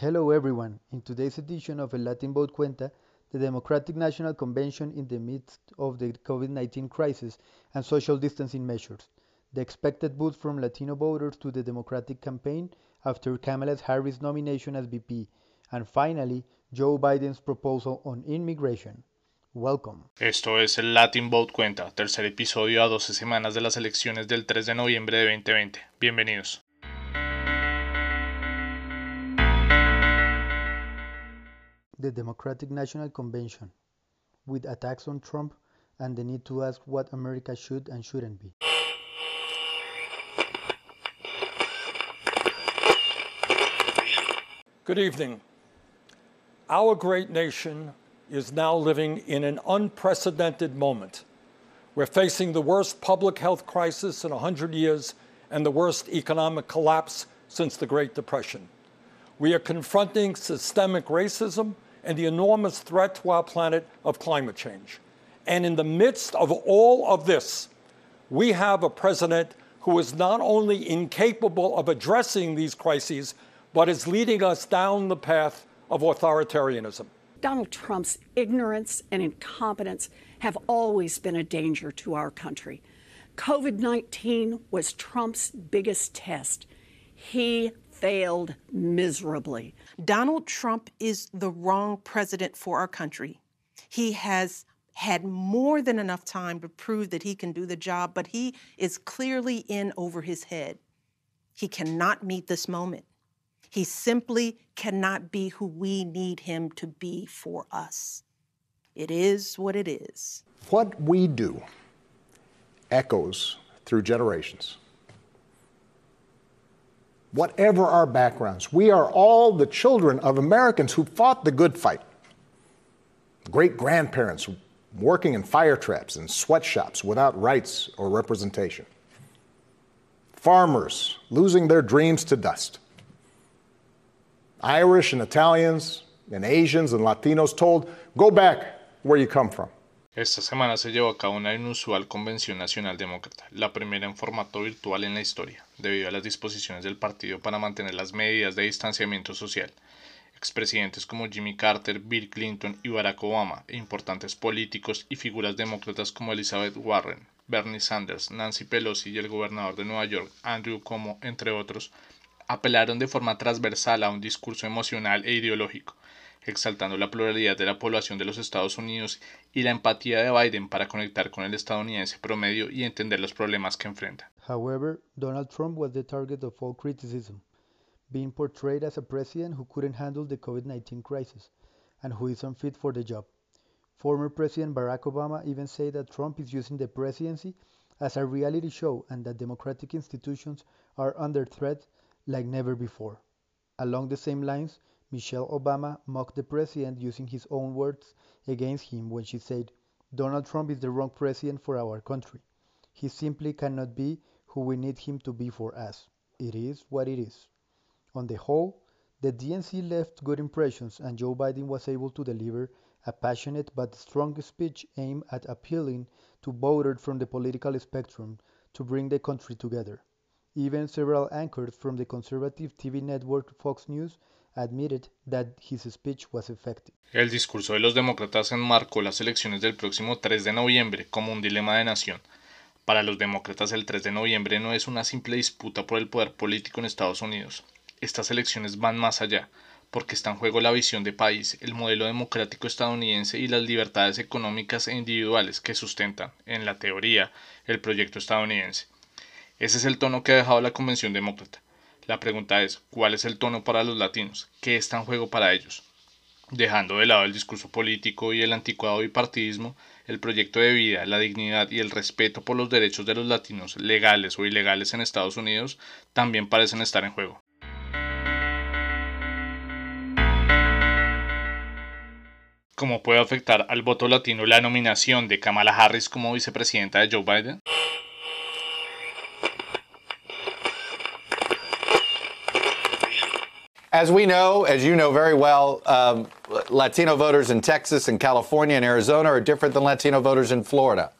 Hello everyone. In today's edition of El Latin Vote Cuenta, the Democratic National Convention in the midst of the COVID-19 crisis and social distancing measures, the expected boost from Latino voters to the Democratic campaign after Kamala Harris' nomination as VP, and finally, Joe Biden's proposal on immigration. Welcome. Esto es el Latin Vote Cuenta, tercer episodio a 12 semanas de las elecciones del 3 de noviembre de 2020. Bienvenidos. The Democratic National Convention, with attacks on Trump and the need to ask what America should and shouldn't be. Good evening. Our great nation is now living in an unprecedented moment. We're facing the worst public health crisis in 100 years and the worst economic collapse since the Great Depression. We are confronting systemic racism and the enormous threat to our planet of climate change. And in the midst of all of this, we have a president who is not only incapable of addressing these crises, but is leading us down the path of authoritarianism. Donald Trump's ignorance and incompetence have always been a danger to our country. COVID 19 was Trump's biggest test. He failed miserably. Donald Trump is the wrong president for our country. He has had more than enough time to prove that he can do the job, but he is clearly in over his head. He cannot meet this moment. He simply cannot be who we need him to be for us. It is what it is. What we do echoes through generations whatever our backgrounds. We are all the children of Americans who fought the good fight. Great grandparents working in fire traps and sweatshops without rights or representation. Farmers losing their dreams to dust. Irish and Italians and Asians and Latinos told, go back where you come from. Esta semana se llevó a cabo una inusual Convención Nacional Demócrata, la primera en formato virtual en la historia, debido a las disposiciones del partido para mantener las medidas de distanciamiento social. Expresidentes como Jimmy Carter, Bill Clinton y Barack Obama, e importantes políticos y figuras demócratas como Elizabeth Warren, Bernie Sanders, Nancy Pelosi y el gobernador de Nueva York, Andrew Cuomo, entre otros, apelaron de forma transversal a un discurso emocional e ideológico, exaltando la pluralidad de la población de los Estados Unidos y la empatía de Biden para conectar con el estadounidense promedio y entender los problemas que enfrenta. However, Donald Trump was the target of all criticism, being portrayed as a president who couldn't handle the COVID-19 crisis and who is unfit for the job. Former President Barack Obama even said that Trump is using the presidency as a reality show and that democratic institutions are under threat like never before. Along the same lines, Michelle Obama mocked the president using his own words against him when she said, Donald Trump is the wrong president for our country. He simply cannot be who we need him to be for us. It is what it is. On the whole, the DNC left good impressions and Joe Biden was able to deliver a passionate but strong speech aimed at appealing to voters from the political spectrum to bring the country together. Even several anchors from the conservative TV network Fox News admitted that his speech was effective. El discurso de los demócratas enmarcó las elecciones del próximo 3 de noviembre como un dilema de nación. Para los demócratas el 3 de noviembre no es una simple disputa por el poder político en Estados Unidos. Estas elecciones van más allá, porque está en juego la visión de país, el modelo democrático estadounidense y las libertades económicas e individuales que sustentan, en la teoría, el proyecto estadounidense. Ese es el tono que ha dejado la Convención Demócrata. La pregunta es, ¿cuál es el tono para los latinos? ¿Qué está en juego para ellos? Dejando de lado el discurso político y el anticuado bipartidismo, el proyecto de vida, la dignidad y el respeto por los derechos de los latinos, legales o ilegales en Estados Unidos, también parecen estar en juego. ¿Cómo puede afectar al voto latino la nominación de Kamala Harris como vicepresidenta de Joe Biden? As we know, as you know very well, um, Latino voters in Texas and California and Arizona are different than Latino voters in Florida.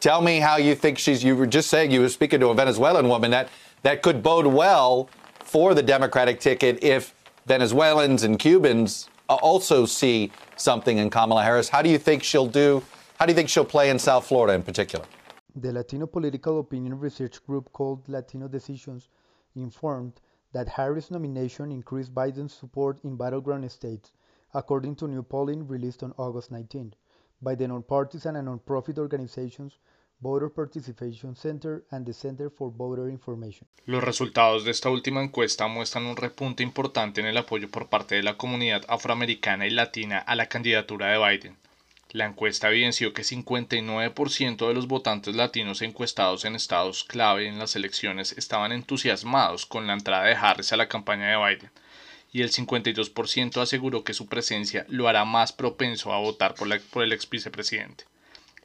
Tell me how you think she's. You were just saying you were speaking to a Venezuelan woman that that could bode well for the Democratic ticket if Venezuelans and Cubans also see something in Kamala Harris. How do you think she'll do? How do you think she'll play in South Florida in particular? The Latino Political Opinion Research Group called Latino Decisions informed that Harris' nomination increased Biden's support in battleground states, according to new polling released on August 19 by the nonpartisan and nonprofit organizations Voter Participation Center and the Center for Voter Information. Los resultados de esta última encuesta muestran un repunte importante en el apoyo por parte de la comunidad afroamericana y latina a la candidatura de Biden. La encuesta evidenció que 59% de los votantes latinos encuestados en estados clave en las elecciones estaban entusiasmados con la entrada de Harris a la campaña de Biden, y el 52% aseguró que su presencia lo hará más propenso a votar por, el ex vicepresidente.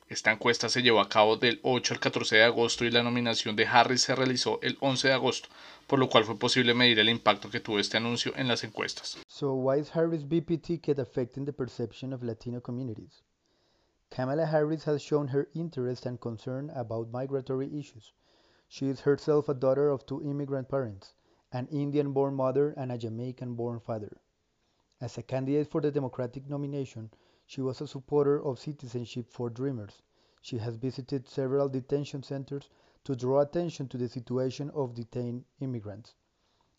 Esta encuesta se llevó a cabo del 8 al 14 de agosto y la nominación de Harris se realizó el 11 de agosto, por lo cual fue posible medir el impacto que tuvo este anuncio en las encuestas. So why is Harris VP ticket affecting the perception of Latino communities? Kamala Harris has shown her interest and concern about migratory issues. She is herself a daughter of two immigrant parents, an Indian-born mother and a Jamaican-born father. As a candidate for the Democratic nomination, she was a supporter of Citizenship for Dreamers. She has visited several detention centers to draw attention to the situation of detained immigrants.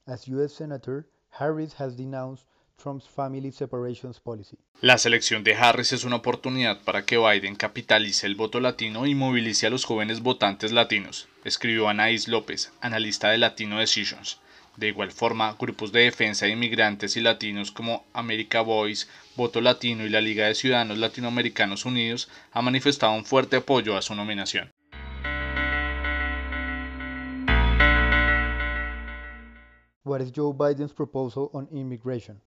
As U.S. Senator, Harris has denounced Trump's family separations policy. La selección de Harris es una oportunidad para que Biden capitalice el voto latino y movilice a los jóvenes votantes latinos, escribió Anaís López, analista de Latino Decisions. De igual forma, grupos de defensa de inmigrantes y latinos como America Voice, Voto Latino y la Liga de Ciudadanos Latinoamericanos Unidos han manifestado un fuerte apoyo a su nominación. What is Joe Biden's proposal on immigration?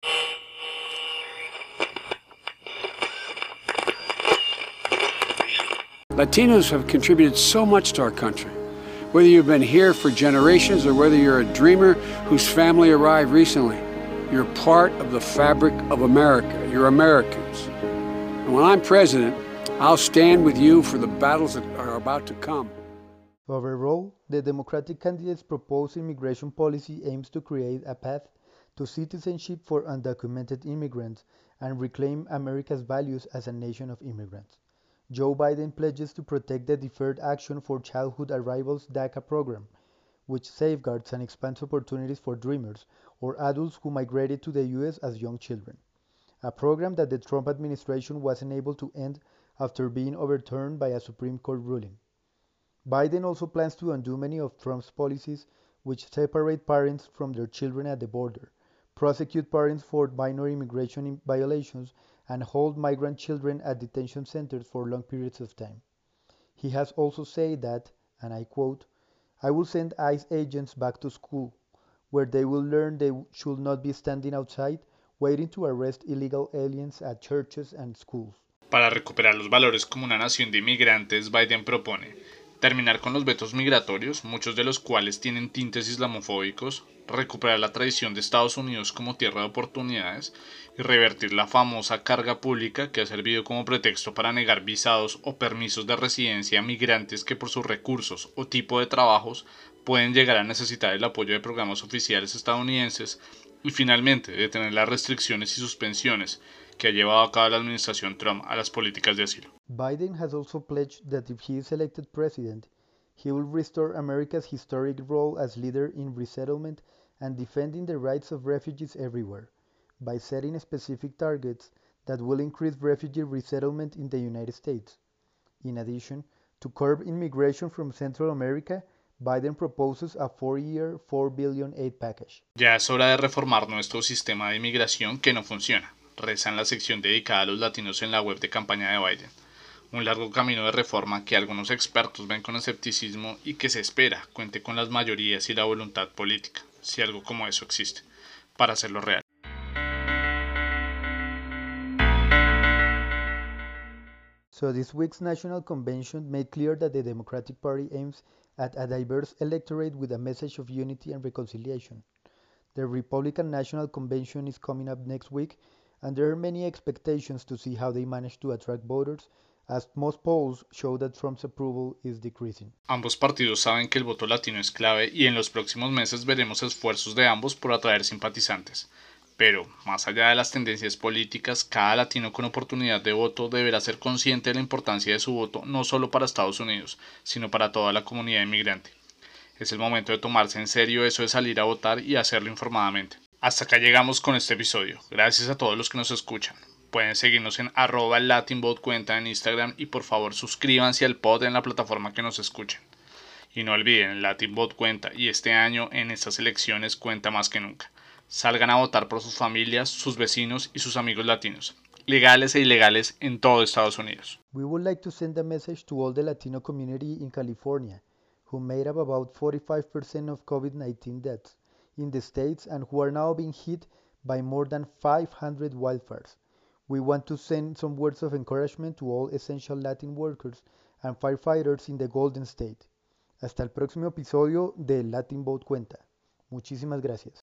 Latinos have contributed so much to our country. Whether you've been here for generations or whether you're a dreamer whose family arrived recently, you're part of the fabric of America. You're Americans. And when I'm president, I'll stand with you for the battles that are about to come. Overall, the Democratic candidate's proposed immigration policy aims to create a path to citizenship for undocumented immigrants and reclaim America's values as a nation of immigrants. Joe Biden pledges to protect the Deferred Action for Childhood Arrivals DACA program, which safeguards and expands opportunities for dreamers or adults who migrated to the U.S. as young children, a program that the Trump administration wasn't able to end after being overturned by a Supreme Court ruling. Biden also plans to undo many of Trump's policies, which separate parents from their children at the border, prosecute parents for minor immigration violations, and hold migrant children at detention centers for long periods of time. He has also said that, and I quote, I will send ICE agents back to school, where they will learn they should not be standing outside waiting to arrest illegal aliens at churches and schools. Para recuperar los valores como una nación de inmigrantes, Biden propone terminar con los vetos migratorios, muchos de los cuales tienen tintes islamofóbicos, recuperar la tradición de Estados Unidos como tierra de oportunidades y revertir la famosa carga pública que ha servido como pretexto para negar visados o permisos de residencia a migrantes que por sus recursos o tipo de trabajos pueden llegar a necesitar el apoyo de programas oficiales estadounidenses y finalmente detener las restricciones y suspensiones que ha llevado a cabo la administración Trump a las políticas de asilo. Biden has also pledged that if he is elected president, he will restore America's historic role as leader in resettlement and defending the rights of refugees everywhere by setting specific targets that will increase refugee resettlement in the United States. In addition, to curb immigration from Central America, Biden proposes a four-year, $4 billion aid package. Ya es hora de reformar nuestro sistema de inmigración que no funciona, reza en la sección dedicada a los latinos en la web de campaña de Biden. Un largo camino de reforma que algunos expertos ven con escepticismo y que se espera cuente con las mayorías y la voluntad política, si algo como eso existe, para hacerlo real. So this week's national convention made clear that the Democratic Party aims at a diverse electorate with a message of unity and reconciliation. The Republican National Convention is coming up next week, and there are many expectations to see how they manage to attract voters, as most polls show that Trump's approval is decreasing. Ambos partidos saben que el voto latino es clave y en los próximos meses veremos esfuerzos de ambos por atraer simpatizantes. Pero, más allá de las tendencias políticas, cada latino con oportunidad de voto deberá ser consciente de la importancia de su voto no solo para Estados Unidos, sino para toda la comunidad inmigrante. Es el momento de tomarse en serio eso de salir a votar y hacerlo informadamente. Hasta acá llegamos con este episodio. Gracias a todos los que nos escuchan. Pueden seguirnos en arroba latinbot cuenta en Instagram y por favor suscríbanse al pod en la plataforma que nos escuchen. Y no olviden, Latinbot cuenta y este año en estas elecciones cuenta más que nunca. Salgan a votar por sus familias, sus vecinos y sus amigos latinos, legales e ilegales en todo Estados Unidos. We would like to send a message to all the Latino community in California, who made up about 45% of COVID-19 deaths in the states and who are now being hit by more than 500 wildfires. We want to send some words of encouragement to all essential Latin workers and firefighters in the Golden State. Hasta el próximo episodio de Latin Vote Cuenta. Muchísimas gracias.